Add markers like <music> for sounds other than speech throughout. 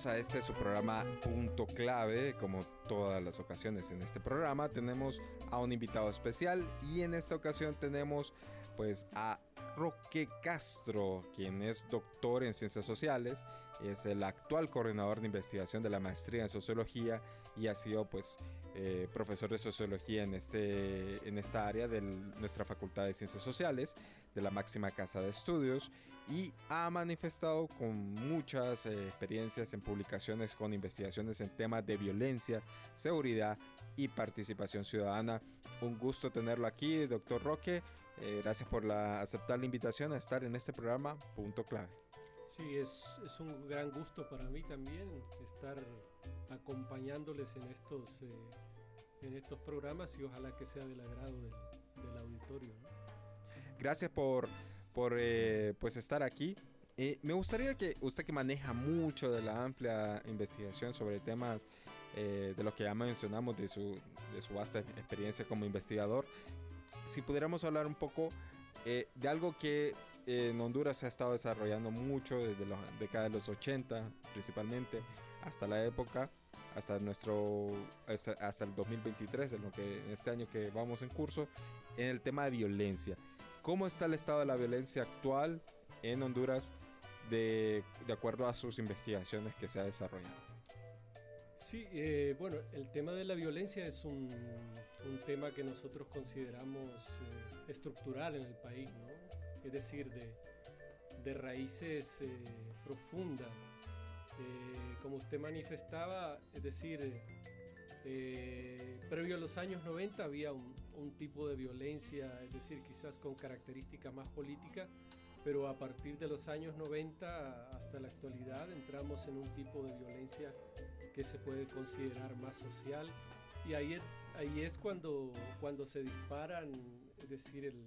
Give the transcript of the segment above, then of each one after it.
Bienvenidos a este su programa Punto Clave. Como todas las ocasiones en este programa, tenemos a un invitado especial y en esta ocasión tenemos pues a Roque Castro, quien es doctor en ciencias sociales, es el actual coordinador de investigación de la maestría en sociología y ha sido pues eh, profesor de sociología en, este, en esta área de nuestra facultad de ciencias sociales, de la máxima casa de estudios y ha manifestado con muchas eh, experiencias en publicaciones con investigaciones en temas de violencia, seguridad y participación ciudadana. Un gusto tenerlo aquí, doctor Roque. Eh, gracias por la, aceptar la invitación a estar en este programa Punto Clave. Sí, es, es un gran gusto para mí también estar acompañándoles en estos, eh, en estos programas y ojalá que sea del agrado del, del auditorio. Gracias por, por eh, pues estar aquí. Eh, me gustaría que usted que maneja mucho de la amplia investigación sobre temas de los que ya mencionamos, de su, de su vasta experiencia como investigador, si pudiéramos hablar un poco eh, de algo que en Honduras se ha estado desarrollando mucho desde la década de los 80 principalmente hasta la época hasta nuestro hasta, el 2023 en lo que este año que vamos en curso en el tema de violencia cómo está el estado de la violencia actual en Honduras de, de acuerdo a sus investigaciones que se ha desarrollado Sí, eh, bueno, el tema de la violencia es un, tema que nosotros consideramos eh, estructural en el país, ¿no? Es decir, de, raíces eh, profundas. como usted manifestaba, es decir, previo a los años 90 había un, un tipo de violencia, es decir, quizás con característica más política, pero a partir de los años 90 hasta la actualidad entramos en un tipo de violencia que se puede considerar más social y ahí es, ahí es cuando, cuando se disparan, es decir, el,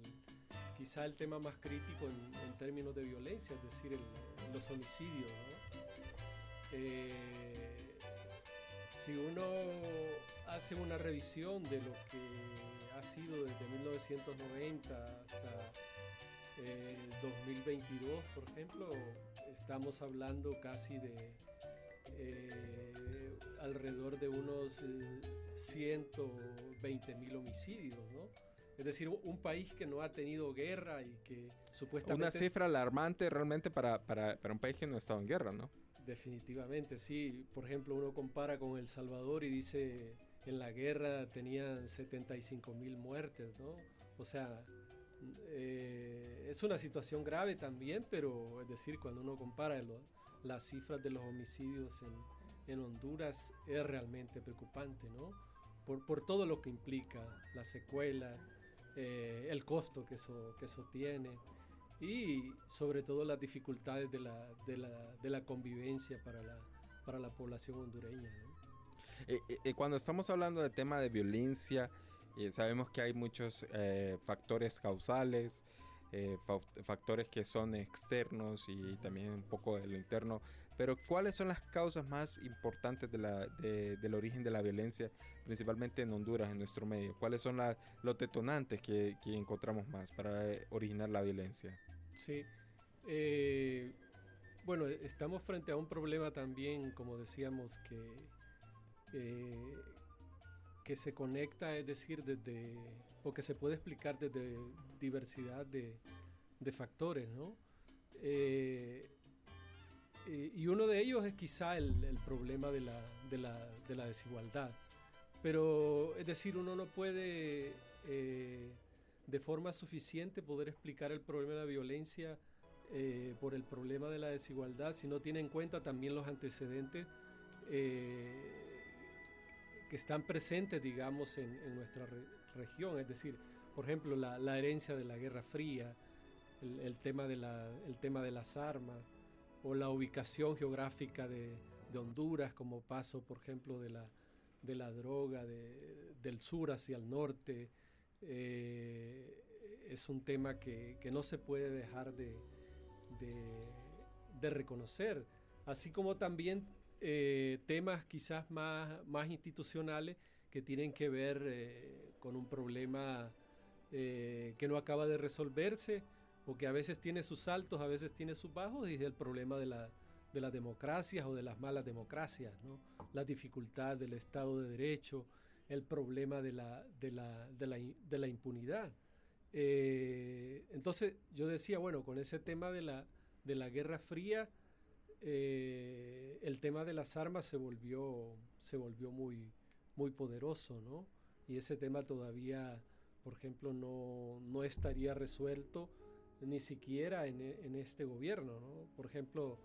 quizá el tema más crítico en, términos de violencia, es decir, los homicidios. Eh, si uno hace una revisión de lo que ha sido desde 1990 hasta 2022, eh, por ejemplo, estamos hablando casi de eh, alrededor de unos 120 eh, mil homicidios, ¿no? Es decir, un país que no ha tenido guerra y que supuestamente... Una cifra alarmante realmente para, para, para un país que no ha estado en guerra, ¿no? Definitivamente, sí. Por ejemplo, uno compara con El Salvador y dice, en la guerra tenían 75 mil muertes, ¿no? O sea, eh, es una situación grave también, pero es decir, cuando uno compara las cifras de los homicidios en, Honduras es realmente preocupante, ¿no? Por, todo lo que implica, la secuela, eh, el costo que eso, que eso tiene y sobre todo las dificultades de la, de la, de la convivencia para la, para la población hondureña. Eh, cuando estamos hablando de tema de violencia, sabemos que hay muchos eh, factores causales, eh, factores que son externos y también un poco de lo interno. Pero ¿cuáles son las causas más importantes de la, del origen de la violencia, principalmente en Honduras, en nuestro medio? ¿Cuáles son los detonantes que, encontramos más para originar la violencia? Sí. Eh, bueno, estamos frente a un problema también, como decíamos, que que se conecta, es decir, desde, o que se puede explicar desde diversidad de, factores, ¿no? Eh, y uno de ellos es quizá el, problema de la, de, la, desigualdad. Pero, es decir, uno no puede eh, de forma suficiente poder explicar el problema de la violencia eh, por el problema de la desigualdad si no tiene en cuenta también los antecedentes que están presentes, digamos, en, nuestra región. Es decir, por ejemplo, la, herencia de la Guerra Fría, el, tema, de la, el tema de las armas, o la ubicación geográfica de, de, Honduras como paso, por ejemplo, de la, de la droga de, del sur hacia el norte. Eh, es un tema que, que, no se puede dejar de, de reconocer, así como también eh, temas quizás más, más institucionales que tienen que ver eh, con un problema eh, que no acaba de resolverse o que a veces tiene sus altos, a veces tiene sus bajos, y es el problema de, la, de las democracias o de las malas democracias, ¿no? la dificultad del Estado de Derecho, el problema de la, de la, de la, de la impunidad. Eh, entonces yo decía, bueno, con ese tema de la, de la Guerra Fría, eh, el tema de las armas se volvió, se volvió muy, muy poderoso, ¿no? Y ese tema todavía, por ejemplo, no, no estaría resuelto ni siquiera en, en, este gobierno, ¿no? Por ejemplo,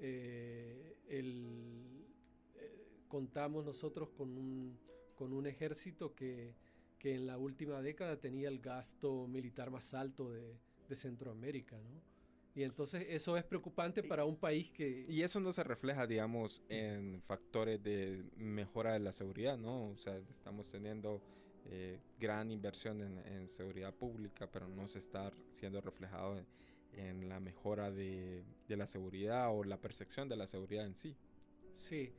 eh, el, eh, contamos nosotros con un, con un ejército que, que, en la última década tenía el gasto militar más alto de, de Centroamérica, ¿no? Y entonces eso es preocupante para un país que... Y eso no se refleja, digamos, en factores de mejora de la seguridad, ¿no? O sea, estamos teniendo eh, gran inversión en, en, seguridad pública, pero no se está siendo reflejado en, en la mejora de, de, la seguridad o la percepción de la seguridad en sí. Sí,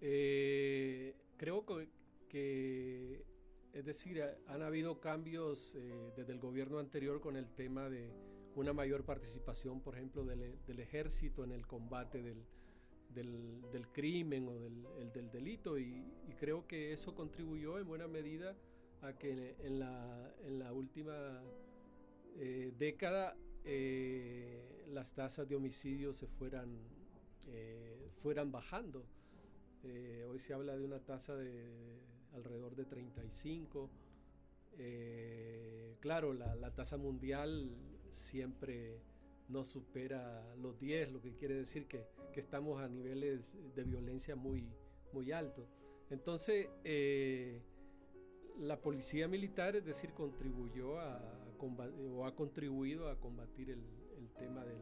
eh, creo que, que, es decir, han habido cambios eh, desde el gobierno anterior con el tema de una mayor participación, por ejemplo, del, del ejército en el combate del, del, crimen o del, el, del delito y, creo que eso contribuyó en buena medida a que en la, en la última eh, década eh, las tasas de homicidio se fueran, eh, fueran bajando. Hoy se habla de una tasa de alrededor de 35. Eh, claro, la, la, tasa mundial siempre no supera los 10, lo que quiere decir que, que estamos a niveles de violencia muy, muy altos. Entonces, eh, la policía militar, es decir, contribuyó a o ha contribuido a combatir el, el tema del,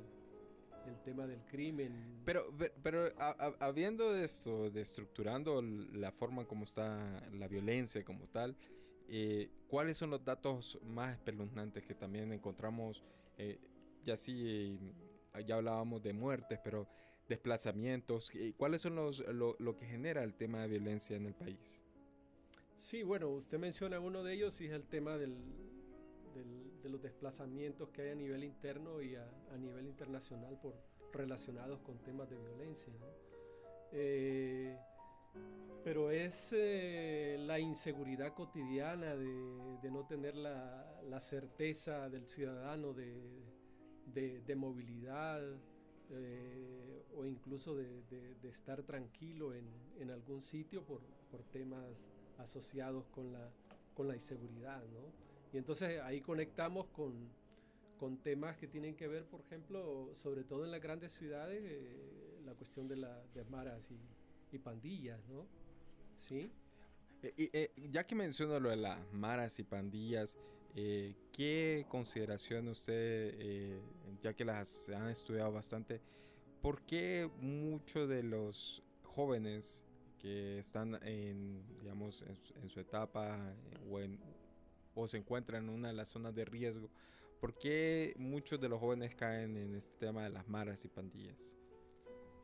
el tema del crimen. Pero, pero a, a, habiendo esto, de estructurando la forma como está la violencia como tal, eh, ¿cuáles son los datos más espeluznantes que también encontramos? Eh, ya sí, ya hablábamos de muertes, pero desplazamientos. ¿Cuáles son los, lo, lo, que genera el tema de violencia en el país? Sí, bueno, usted menciona uno de ellos y es el tema del, del, de los desplazamientos que hay a nivel interno y a, a nivel internacional por, relacionados con temas de violencia. ¿no? Eh, pero es eh, la inseguridad cotidiana de, de no tener la, la, certeza del ciudadano de, de, de movilidad eh, o incluso de, estar tranquilo en, en algún sitio por, por, temas asociados con la, con la inseguridad. ¿no? Y entonces ahí conectamos con, con temas que tienen que ver, por ejemplo, sobre todo en las grandes ciudades, eh, la cuestión de las maras y, y pandillas, ¿no? Sí. Eh, eh, ya que menciona lo de las maras y pandillas, eh, ¿qué consideración usted, eh, ya que las han estudiado bastante, por qué muchos de los jóvenes que están en, digamos, en, su etapa o, o se encuentran en una de las zonas de riesgo, ¿por qué muchos de los jóvenes caen en este tema de las maras y pandillas?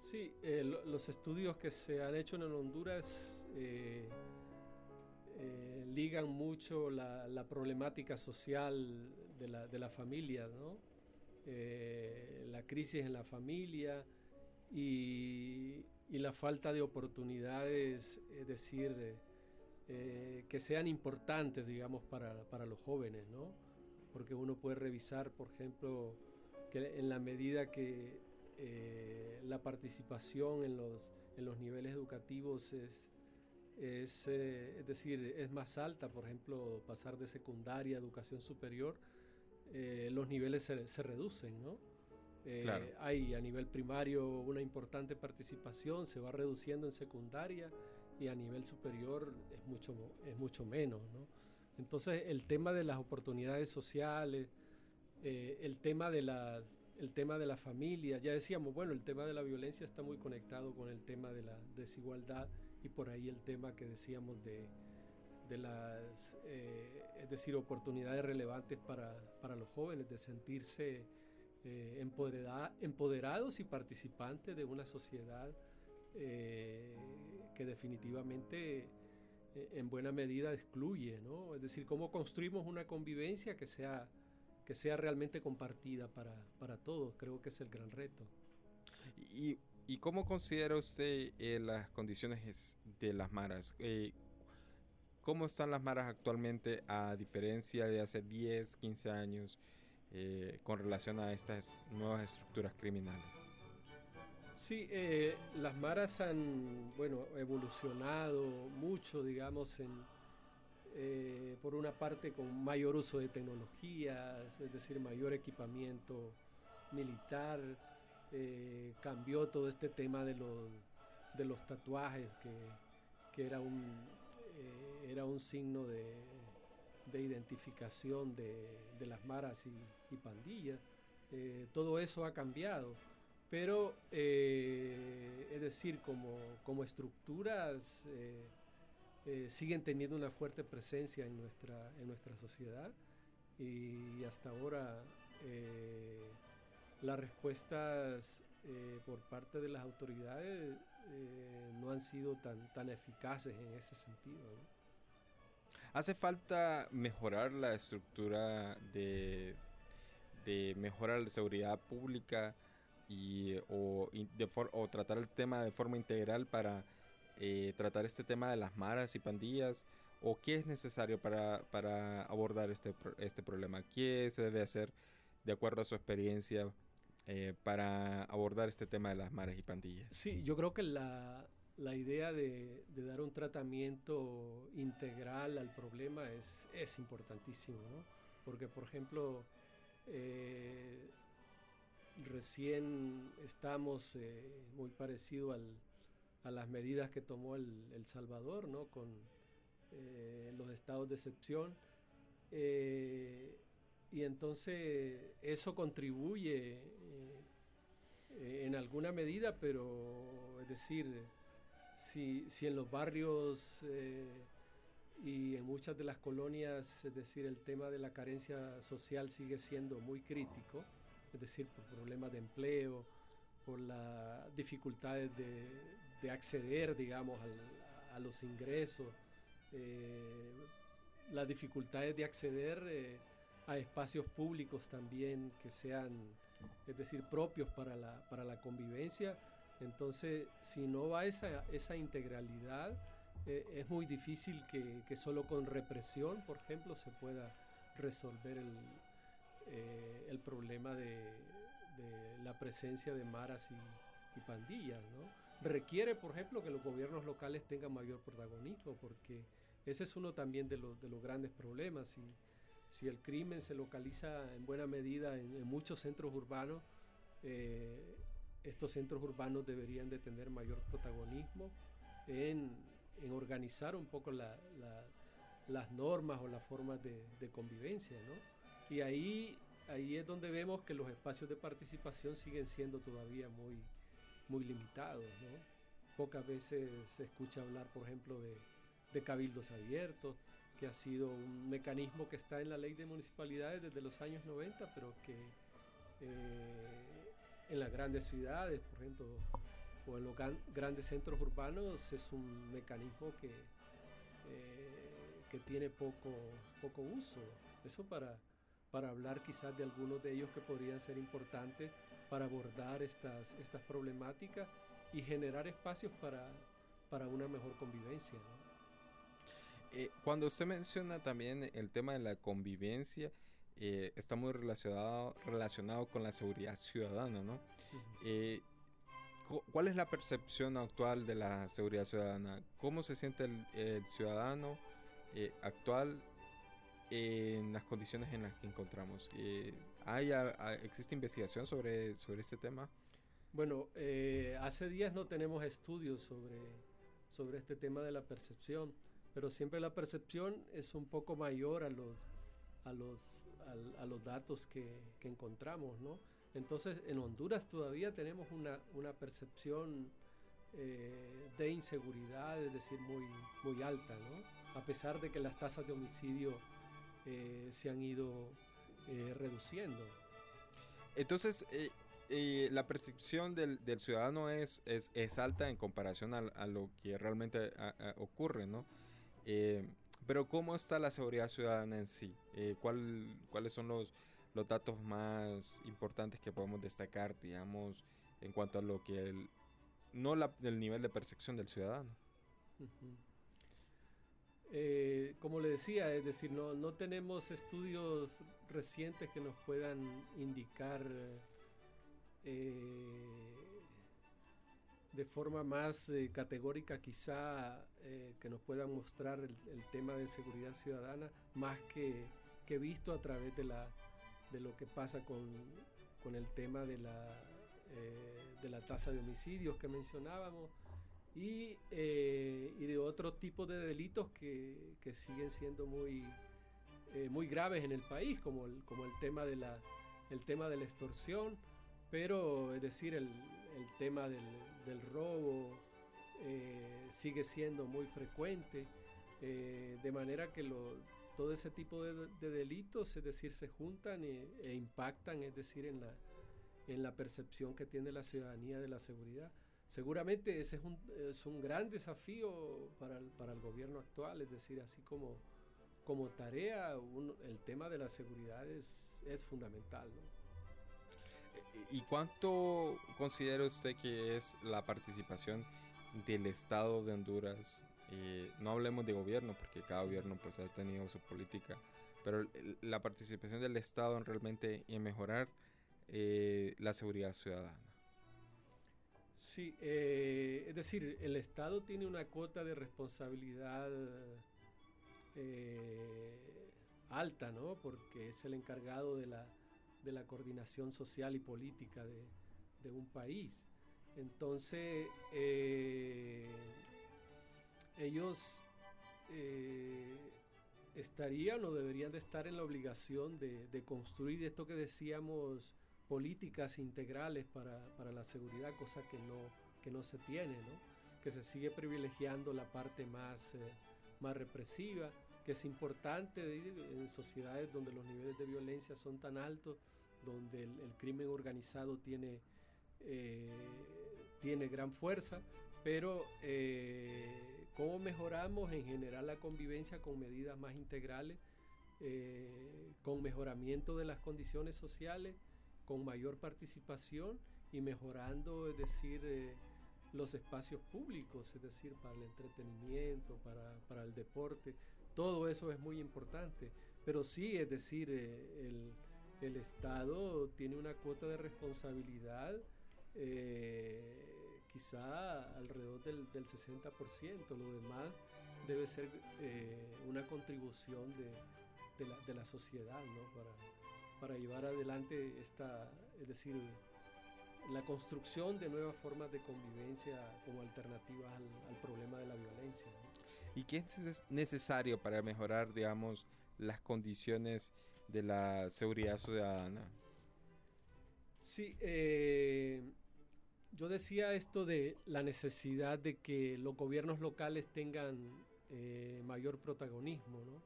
Sí, eh, lo, los estudios que se han hecho en Honduras eh, eh, ligan mucho la, la, problemática social de la, de la familia, ¿no? La crisis en la familia y, y, la falta de oportunidades, es decir, que sean importantes, digamos, para, para los jóvenes, ¿no? Porque uno puede revisar, por ejemplo, que en la medida que eh, la participación en los, en los niveles educativos es, es, eh, es, decir, es más alta, por ejemplo, pasar de secundaria a educación superior, eh, los niveles se, se reducen, ¿no? Eh, claro. Hay a nivel primario una importante participación, se va reduciendo en secundaria y a nivel superior es mucho, es mucho menos, ¿no? Entonces, el tema de las oportunidades sociales, eh, el tema de las el tema de la familia. Ya decíamos, bueno, el tema de la violencia está muy conectado con el tema de la desigualdad y por ahí el tema que decíamos de, de las, eh, es decir, oportunidades relevantes para, para los jóvenes, de sentirse eh, empoderados y participantes de una sociedad eh, que definitivamente en buena medida excluye, ¿no? Es decir, cómo construimos una convivencia que sea, que sea realmente compartida para, para todos, creo que es el gran reto. ¿Y, y cómo considera usted las condiciones de las maras? ¿Cómo están las maras actualmente a diferencia de hace 10, 15 años eh, con relación a estas nuevas estructuras criminales? Sí, eh, las maras han, bueno, evolucionado mucho, digamos, en, eh, por una parte con mayor uso de tecnología, es decir, mayor equipamiento militar, cambió todo este tema de los, de los tatuajes, que, que era un, eh, era un signo de, identificación de, las maras y, pandillas. Eh, todo eso ha cambiado, pero eh, es decir, como, estructuras siguen teniendo una fuerte presencia en nuestra, en nuestra sociedad y hasta ahora las respuestas por parte de las autoridades eh, no han sido tan, tan eficaces en ese sentido. ¿Hace falta mejorar la estructura de, de mejorar la seguridad pública y, o, o tratar el tema de forma integral para eh, tratar este tema de las maras y pandillas? ¿O qué es necesario para, para abordar este, este problema? ¿Qué se debe hacer de acuerdo a su experiencia eh, para abordar este tema de las mares y pandillas? Sí, yo creo que la, la idea de, dar un tratamiento integral al problema es, es importantísimo, ¿no? Porque, por ejemplo, eh, recién estamos muy parecido al, a las medidas que tomó el, el Salvador, ¿no? Con los estados de excepción. y entonces eso contribuye eh, en alguna medida, pero es decir, si, si en los barrios eh, y en muchas de las colonias, es decir, el tema de la carencia social sigue siendo muy crítico, es decir, por problemas de empleo, por las dificultades de, de acceder, digamos, a los ingresos, eh, las dificultades de acceder a espacios públicos también que sean es decir, propios para la, para la convivencia. Entonces, si no va esa, esa integralidad, eh, es muy difícil que, que, solo con represión, por ejemplo, se pueda resolver el, eh, el problema de, de, la presencia de maras y, y pandillas. ¿no? Requiere, por ejemplo, que los gobiernos locales tengan mayor protagonismo, porque ese es uno también de, los, de los grandes problemas. Si el crimen se localiza en buena medida en, muchos centros urbanos, eh, estos centros urbanos deberían de tener mayor protagonismo en, organizar un poco la, las normas o las formas de, de, convivencia. ¿no? Y ahí, ahí es donde vemos que los espacios de participación siguen siendo todavía muy, muy limitados. ¿no? Pocas veces se escucha hablar, por ejemplo, de, de cabildos abiertos, que ha sido un mecanismo que está en la ley de municipalidades desde los años 90, pero que eh, en las grandes ciudades, por ejemplo, o en los grandes centros urbanos, es un mecanismo que, eh, que tiene poco, poco uso. Eso para, para hablar quizás de algunos de ellos que podrían ser importantes para abordar estas, estas problemáticas y generar espacios para, para una mejor convivencia. Eh, cuando usted menciona también el tema de la convivencia, eh, está muy relacionado, relacionado con la seguridad ciudadana, ¿no? Eh, ¿Cuál es la percepción actual de la seguridad ciudadana? ¿Cómo se siente el, ciudadano actual en las condiciones en las que encontramos? ¿Hay, ¿Existe investigación sobre, sobre este tema? Bueno, hace días no tenemos estudios sobre, sobre este tema de la percepción pero siempre la percepción es un poco mayor a los, a los, a, los datos que, que encontramos, ¿no? Entonces, en Honduras todavía tenemos una, percepción eh, de inseguridad, es decir, muy, muy alta, ¿no? A pesar de que las tasas de homicidio eh, se han ido eh, reduciendo. Entonces, la percepción del, ciudadano es, es, alta en comparación a, lo que realmente ocurre, ¿no? pero ¿cómo está la seguridad ciudadana en sí? ¿Cuáles son los, los datos más importantes que podemos destacar, digamos, en cuanto a lo que el, no la, el nivel de percepción del ciudadano. Eh, como le decía, es decir, no, no tenemos estudios recientes que nos puedan indicar eh, de forma más eh, categórica quizá que nos puedan mostrar el, el, tema de seguridad ciudadana más que, que visto a través de la, de lo que pasa con, el tema de la, de la tasa de homicidios que mencionábamos y, eh, y de otros tipos de delitos que, siguen siendo muy, eh, muy graves en el país, como el, como el, tema de la, el tema de la extorsión, pero es decir, el, tema del, robo sigue siendo muy frecuente, de manera que lo, todo ese tipo de, delitos, es decir, se juntan e, impactan, es decir, en la, en la percepción que tiene la ciudadanía de la seguridad. Seguramente ese es un, es un gran desafío para el, para el, gobierno actual, es decir, así como, como tarea, el tema de la seguridad es, es fundamental. ¿Y cuánto considera usted que es la participación del Estado de Honduras no hablemos de gobierno, porque cada gobierno pues ha tenido su política, pero la participación del Estado en realmente en mejorar eh, la seguridad ciudadana. Sí, eh, es decir, el Estado tiene una cuota de responsabilidad eh, alta, ¿no? Porque es el encargado de la, de la coordinación social y política de, de un país. Entonces, ellos eh, estarían o deberían de estar en la obligación de, construir esto que decíamos, políticas integrales para, la seguridad, cosa que no, que no se tiene, que se sigue privilegiando la parte más, eh, más represiva, que es importante en sociedades donde los niveles de violencia son tan altos, donde el, crimen organizado tiene, eh, tiene gran fuerza, pero cómo mejoramos en general la convivencia con medidas más integrales, eh, con mejoramiento de las condiciones sociales, con mayor participación y mejorando, es decir, eh, los espacios públicos, es decir, para el entretenimiento, para, el deporte, todo eso es muy importante. Pero sí, es decir, eh, el, Estado tiene una cuota de responsabilidad quizá alrededor del, 60%, lo demás debe ser eh, una contribución de, la, sociedad para, llevar adelante esta, es decir, la construcción de nuevas formas de convivencia como alternativas al, problema de la violencia. ¿Y qué es necesario para mejorar, digamos, las condiciones de la seguridad ciudadana? Sí, eh, yo decía esto de la necesidad de que los gobiernos locales tengan eh, mayor protagonismo. ¿no?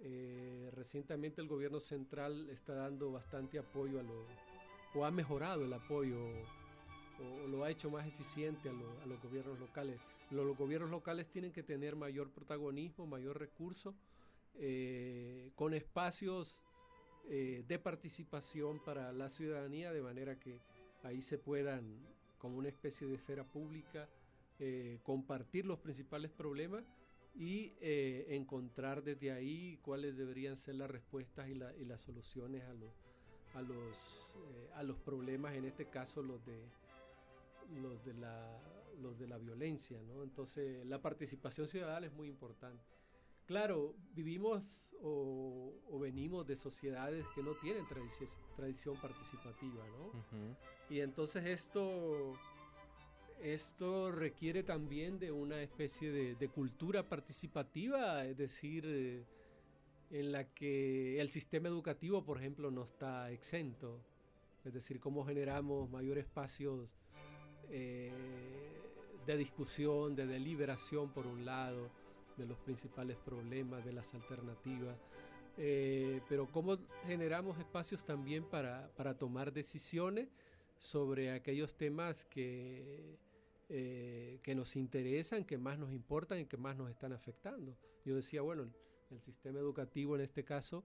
Eh, recientemente el gobierno central está dando bastante apoyo a lo, o ha mejorado el apoyo o, lo ha hecho más eficiente a, los gobiernos locales. Los, gobiernos locales tienen que tener mayor protagonismo, mayor recurso, eh, con espacios de participación para la ciudadanía, de manera que ahí se puedan como una especie de esfera pública, eh, compartir los principales problemas y eh, encontrar desde ahí cuáles deberían ser las respuestas y, las soluciones a los, a, los, eh, a los problemas, en este caso los de, los de, la, los de la violencia. ¿no? Entonces la participación ciudadana es muy importante. Claro, vivimos o, venimos de sociedades que no tienen tradición, tradición participativa, ¿no? Y entonces esto, esto requiere también de una especie de, cultura participativa, es decir, eh, en la que el sistema educativo, por ejemplo, no está exento. es decir, cómo generamos mayor espacios eh, de discusión, de deliberación por un lado, de los principales problemas, de las alternativas, eh, pero cómo generamos espacios también para, para, tomar decisiones sobre aquellos temas que, eh, que nos interesan, que más nos importan y que más nos están afectando. Yo decía, bueno, el, sistema educativo en este caso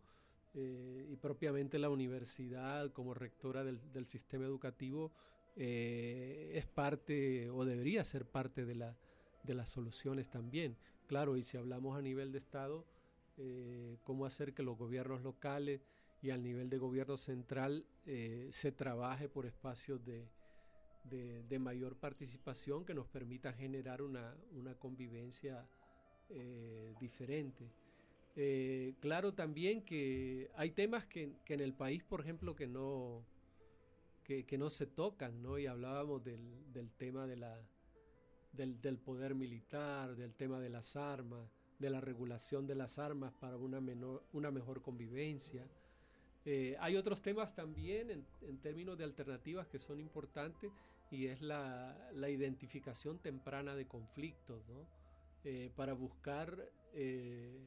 eh, y propiamente la universidad como rectora del, del sistema educativo eh, es parte o debería ser parte de, la, de las soluciones también. Claro, y si hablamos a nivel de Estado, eh, cómo hacer que los gobiernos locales y al nivel de gobierno central eh, se trabaje por espacios de, de, mayor participación que nos permitan generar una, una convivencia eh, diferente. Eh, claro también que hay temas que, que, en el país, por ejemplo, que no, que no se tocan, ¿no? Y hablábamos del, del tema de la, del, del, poder militar, del tema de las armas, de la regulación de las armas para una, menor, una mejor convivencia. Eh, hay otros temas también en, términos de alternativas que son importantes y es la, identificación temprana de conflictos. Eh, para buscar eh,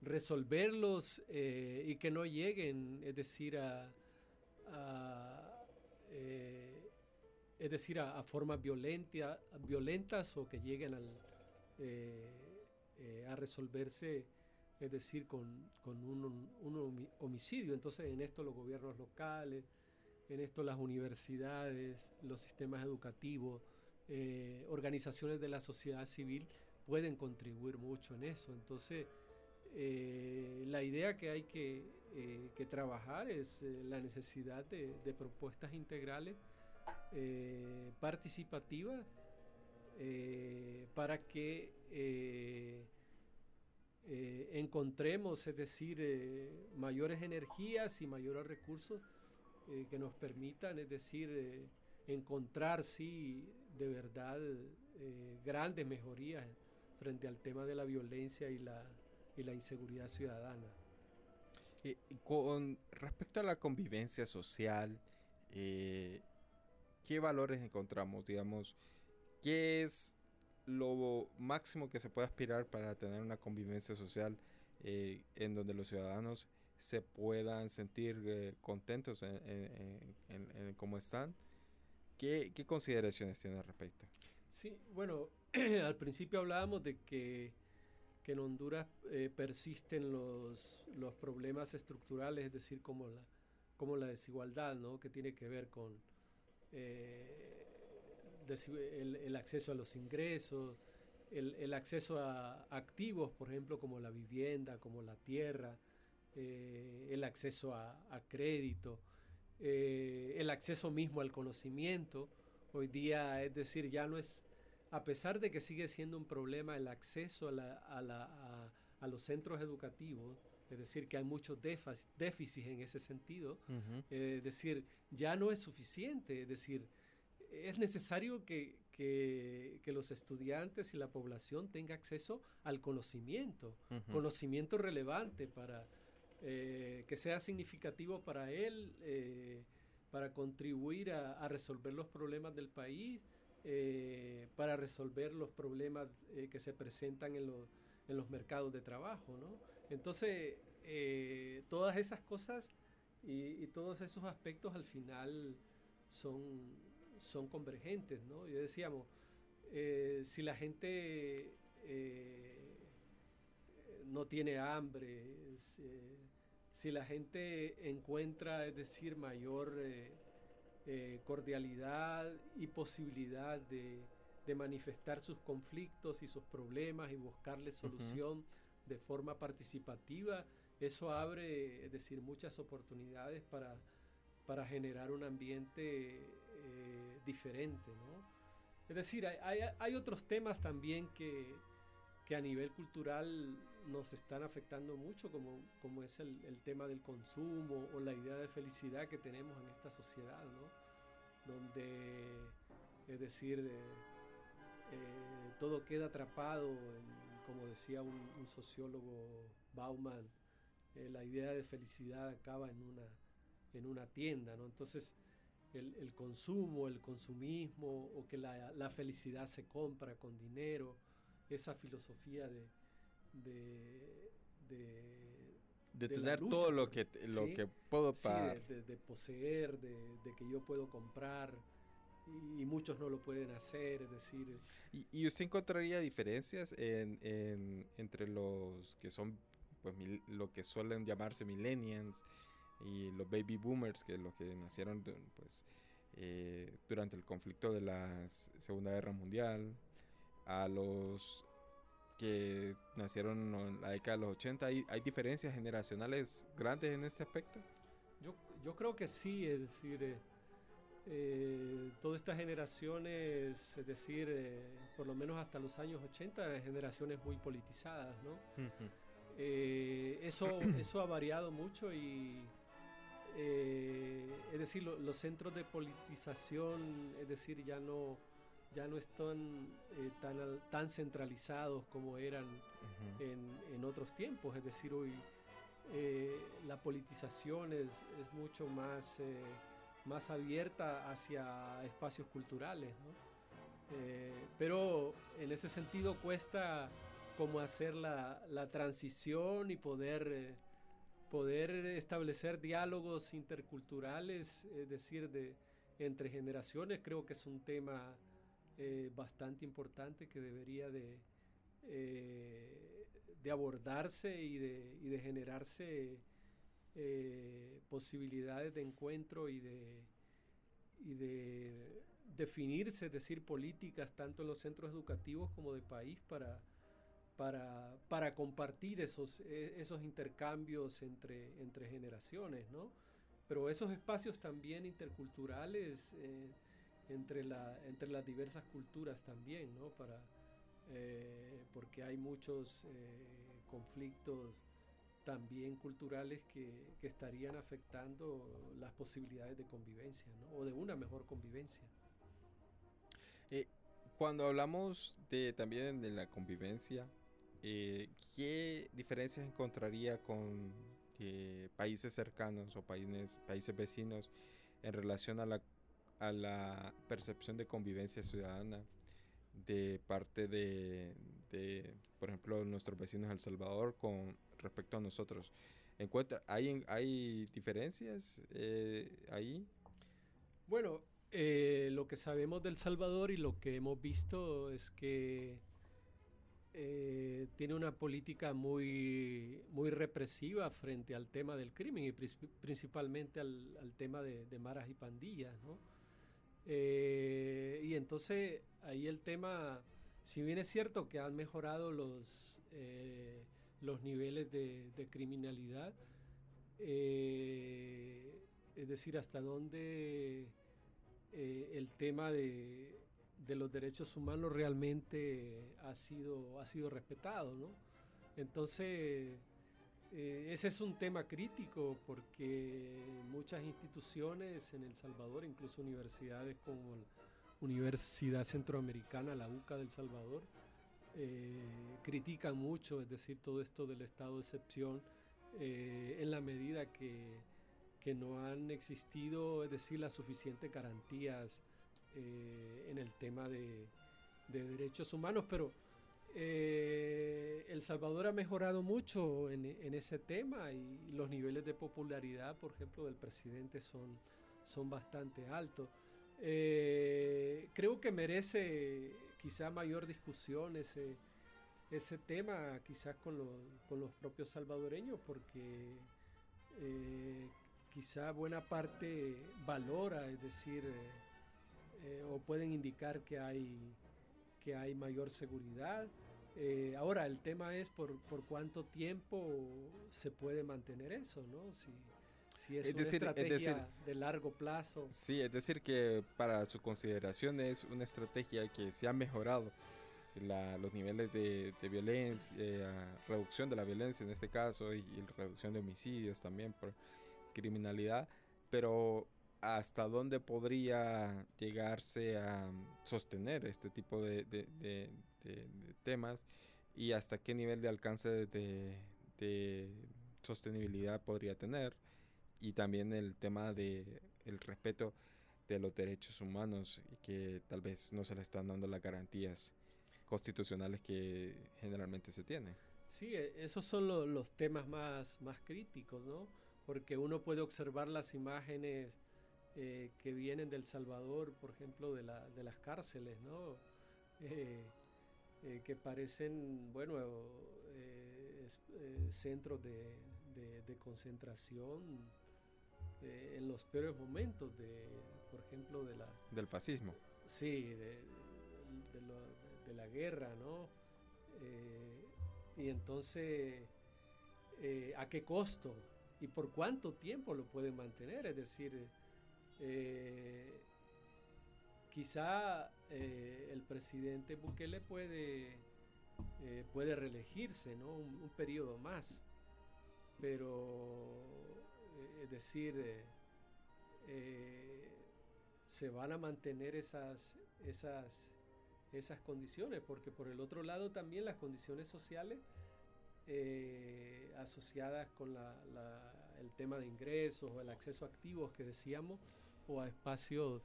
resolverlos y que no lleguen, es decir, a, es decir, a, formas violenta, violentas o que lleguen al, a resolverse, es decir, con, con un, un, homicidio. Entonces, en esto los gobiernos locales, en esto las universidades, los sistemas educativos, eh, organizaciones de la sociedad civil pueden contribuir mucho en eso. Entonces, eh, la idea que hay que, eh, que trabajar es la necesidad de, de propuestas integrales participativas para que eh, encontremos, es decir, mayores energías y mayores recursos que nos permitan, es decir, encontrar, sí, de verdad, grandes mejorías frente al tema de la violencia y la, y la inseguridad ciudadana. Con respecto a la convivencia social, eh, ¿qué valores encontramos? Digamos, ¿qué es lo máximo que se puede aspirar para tener una convivencia social eh, en donde los ciudadanos se puedan sentir eh, contentos en, en, en, en, cómo están? ¿Qué, ¿Qué consideraciones tiene al respecto? Sí, bueno, <clears throat> al principio hablábamos de que que en Honduras eh, persisten los, los, problemas estructurales, es decir, como la, como la desigualdad, ¿no? que tiene que ver con eh, el, el, acceso a los ingresos, el, el, acceso a activos, por ejemplo, como la vivienda, como la tierra, eh, el acceso a, a crédito, eh, el acceso mismo al conocimiento. Hoy día, es decir, ya no es a pesar de que sigue siendo un problema el acceso a, la, a, la, a, a los centros educativos, es decir, que hay muchos déficits en ese sentido, uh -huh. eh, es decir, ya no es suficiente, es decir, es necesario que, que, que, los estudiantes y la población tenga acceso al conocimiento, uh -huh. conocimiento relevante para eh, que sea significativo para él, eh, para contribuir a, a resolver los problemas del país, eh, para resolver los problemas que se presentan en, lo, en, los mercados de trabajo. ¿no? Entonces, eh, todas esas cosas y, y, todos esos aspectos al final son, son convergentes. ¿no? Y decíamos, eh, si la gente eh, no tiene hambre, si, si, la gente encuentra, es decir, mayor eh, cordialidad y posibilidad de, de, manifestar sus conflictos y sus problemas y buscarle solución uh -huh. de forma participativa, eso abre, es decir, muchas oportunidades para, para generar un ambiente diferente, ¿no? Es decir, hay, hay, hay, otros temas también que, que a nivel cultural nos están afectando mucho, como, como es el, el, tema del consumo o la idea de felicidad que tenemos en esta sociedad, ¿no? donde, es decir, eh, eh, todo queda atrapado, en, como decía un, un sociólogo Bauman, eh, la idea de felicidad acaba en una, en una tienda, ¿no? Entonces, el, consumo, el consumismo, o que la, felicidad se compra con dinero, esa filosofía de, de, tener todo lo que, lo que puedo pagar. de, poseer, de, que yo puedo comprar, y, muchos no lo pueden hacer, es decir... ¿Y, usted encontraría diferencias en, entre los que son, pues, lo que suelen llamarse millennials y los baby boomers, que los que nacieron, pues, eh, durante el conflicto de la Segunda Guerra Mundial, a los que nacieron en la década de los 80, ¿hay, hay diferencias generacionales grandes en ese aspecto? Yo, yo creo que sí, es decir, eh, eh, todas estas generaciones, es decir, eh, por lo menos hasta los años 80, generaciones muy politizadas, ¿no? Eh, eso, eso ha variado mucho y, es decir, los centros de politización, es decir, ya no, ya no están tan, tan centralizados como eran en, en, otros tiempos, es decir, hoy la politización es, es mucho más más abierta hacia espacios culturales. Eh, pero en ese sentido cuesta como hacer la, transición y poder, eh, poder establecer diálogos interculturales, es decir, de, entre generaciones, creo que es un tema eh, bastante importante que debería de, de abordarse y de, y de generarse eh, posibilidades de encuentro y de, y de definirse, es decir, políticas tanto en los centros educativos como de país para, para, para compartir esos, e, esos intercambios entre, entre generaciones, ¿no? Pero esos espacios también interculturales eh, entre, la, entre las diversas culturas también, ¿no? Para, eh, porque hay muchos conflictos también culturales que, estarían afectando las posibilidades de convivencia, ¿no? o de una mejor convivencia. Cuando hablamos de también de la convivencia, eh, ¿qué diferencias encontraría con eh, países cercanos o países, países vecinos en relación a la, a la percepción de convivencia ciudadana de parte de, de, por ejemplo, nuestros vecinos El Salvador con respecto a nosotros. Encuentra, ¿hay, hay diferencias eh, ahí? Bueno, eh, lo que sabemos del Salvador y lo que hemos visto es que eh, tiene una política muy, muy represiva frente al tema del crimen y principalmente al, tema de, maras y pandillas, ¿no? y entonces ahí el tema, si bien es cierto que han mejorado los los niveles de, criminalidad, eh, es decir, hasta dónde eh, el tema de, los derechos humanos realmente ha sido, ha sido respetado, ¿no? Entonces, eh, ese es un tema crítico porque muchas instituciones en El Salvador, incluso universidades como la Universidad Centroamericana, la UCA del Salvador, eh, critican mucho, es decir, todo esto del estado de excepción, eh, en la medida que, que, no han existido, es decir, las suficientes garantías eh, en el tema de, de, derechos humanos, pero El Salvador ha mejorado mucho en, en, ese tema y los niveles de popularidad, por ejemplo, del presidente son, son bastante altos. creo que merece quizá mayor discusión ese, ese tema, quizás con, con los propios salvadoreños, porque eh, quizá buena parte valora, es decir, eh, eh, o pueden indicar que hay, que hay mayor seguridad. ahora, el tema es por, por cuánto tiempo se puede mantener eso, ¿no? Si, si es, una estrategia de largo plazo. Sí, es decir, que para su consideración es una estrategia que se ha mejorado los niveles de, violencia, eh, reducción de la violencia en este caso, y, reducción de homicidios también por criminalidad, pero hasta dónde podría llegarse a sostener este tipo de, temas y hasta qué nivel de alcance de, sostenibilidad podría tener y también el tema de el respeto de los derechos humanos y que tal vez no se le están dando las garantías constitucionales que generalmente se tienen. Sí, e, esos son los temas más, más críticos, ¿no? Porque uno puede observar las imágenes eh, que vienen del Salvador, por ejemplo, de, la, de las cárceles, ¿no? <laughs> Eh, eh, que parecen, bueno, centros de, de, concentración en los peores momentos, de, por ejemplo, de la... Del fascismo. Sí, de, de la guerra, ¿no? Y entonces, ¿a qué costo? ¿Y por cuánto tiempo lo pueden mantener? Es decir, eh, quizá eh, el presidente Bukele puede, puede reelegirse, ¿no? Un, periodo más. Pero, es decir, se van a mantener esas, esas esas condiciones, porque por el otro lado también las condiciones sociales eh, asociadas con el tema de ingresos o el acceso a activos que decíamos, o a espacios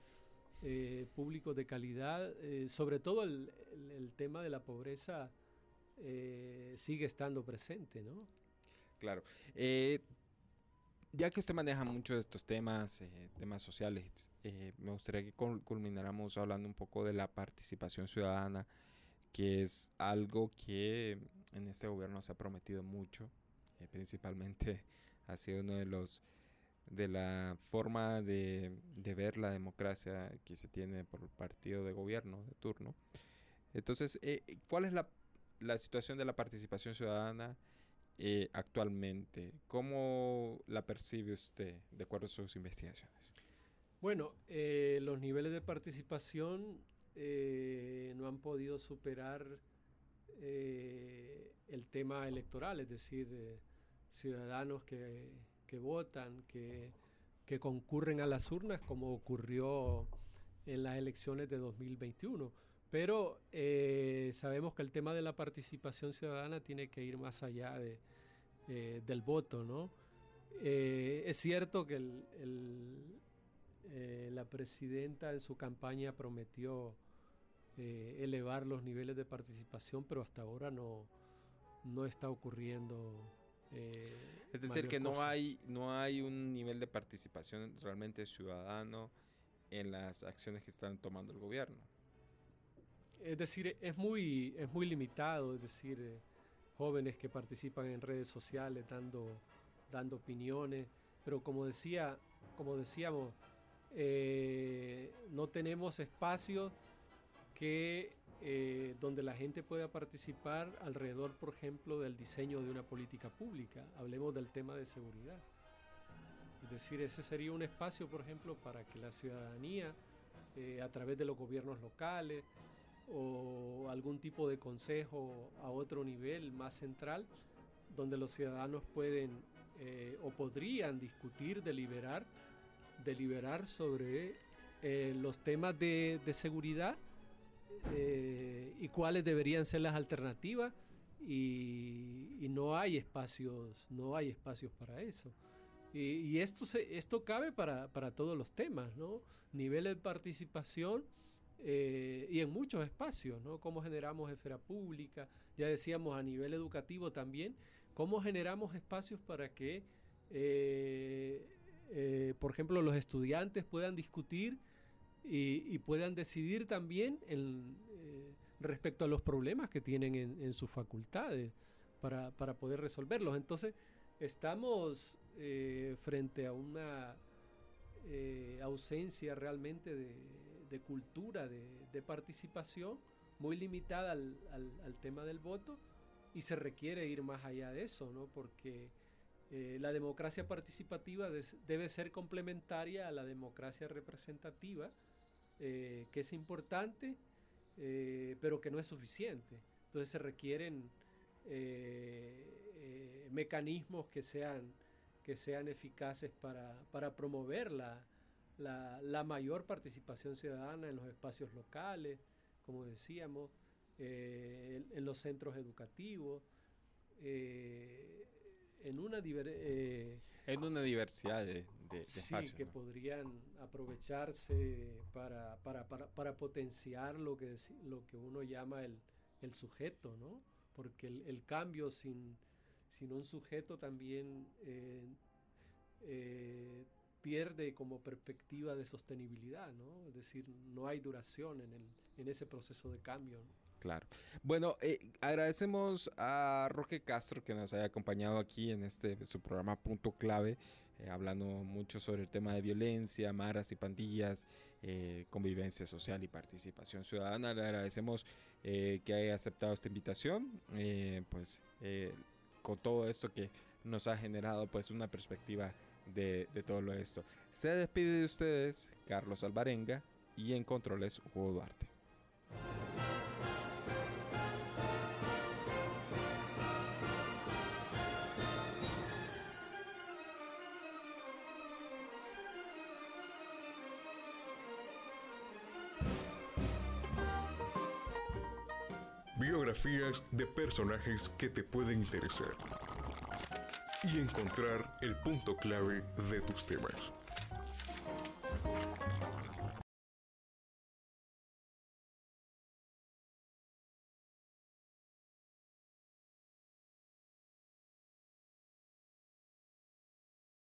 eh, públicos de calidad, eh, sobre todo el, tema de la pobreza sigue estando presente, ¿no? Claro ya que usted maneja mucho de estos temas, eh, temas sociales, eh, me gustaría que culmináramos hablando un poco de la participación ciudadana, que es algo que en este gobierno se ha prometido mucho, eh, principalmente ha sido uno de los de la forma de, de, ver la democracia que se tiene por partido de gobierno de turno. Entonces, ¿cuál es la, la situación de la participación ciudadana? Eh, actualmente. ¿Cómo la percibe usted de acuerdo a sus investigaciones? Bueno, eh, los niveles de participación eh, no han podido superar el tema electoral, es decir, ciudadanos que, que votan, que, que, concurren a las urnas, como ocurrió en las elecciones de 2021. Pero eh, sabemos que el tema de la participación ciudadana tiene que ir más allá de, eh, del voto, ¿no? Eh, es cierto que la presidenta en su campaña prometió elevar los niveles de participación, pero hasta ahora no, no está ocurriendo. Es decir, que no hay, no hay un nivel de participación realmente ciudadano en las acciones que están tomando el gobierno. Es decir, es muy, es muy limitado, es decir, eh, jóvenes que participan en redes sociales dando, dando opiniones, pero como decía, como decíamos, eh, no tenemos espacios que eh, donde la gente pueda participar alrededor, por ejemplo, del diseño de una política pública. Hablemos del tema de seguridad. Es decir, ese sería un espacio, por ejemplo, para que la ciudadanía, a través de los gobiernos locales, o algún tipo de consejo a otro nivel más central, donde los ciudadanos pueden eh, o podrían discutir, deliberar, deliberar sobre eh, los temas de, seguridad eh, y cuáles deberían ser las alternativas y, no hay espacios, no hay espacios para eso. Y, esto, se, esto cabe para, para, todos los temas, ¿no? Nivel de participación eh, y en muchos espacios, ¿no? Cómo generamos esfera pública, ya decíamos a nivel educativo también, cómo generamos espacios para que, eh, eh, por ejemplo, los estudiantes puedan discutir y, puedan decidir también respecto a los problemas que tienen en, sus facultades para, para, poder resolverlos. Entonces, estamos frente a una ausencia realmente de cultura, de, participación, muy limitada al, tema del voto y se requiere ir más allá de eso, ¿no? porque eh, la democracia participativa debe ser complementaria a la democracia representativa, eh, que es importante, eh, pero que no es suficiente. Entonces se requieren mecanismos que sean, que sean eficaces para, para promover la, la, mayor participación ciudadana en los espacios locales, como decíamos, eh, en, los centros educativos, eh, en una eh, en una diversidad de, de, sí, que podrían aprovecharse para, para, para, para, potenciar lo que, lo que uno llama el, el sujeto, ¿no? Porque el, el cambio sin, sin, un sujeto también eh, eh, pierde como perspectiva de sostenibilidad, ¿no? Es decir, no hay duración en, el, en ese proceso de cambio. Claro. Bueno, eh, agradecemos a Roque Castro que nos haya acompañado aquí en este su programa Punto Clave, eh, hablando mucho sobre el tema de violencia, maras y pandillas, eh, convivencia social y participación ciudadana. Le agradecemos que haya aceptado esta invitación, pues con todo esto que nos ha generado pues una perspectiva de, todo lo esto. Se despide de ustedes Carlos Alvarenga y en controles Hugo Duarte. De personajes que te pueden interesar y encontrar el punto clave de tus temas.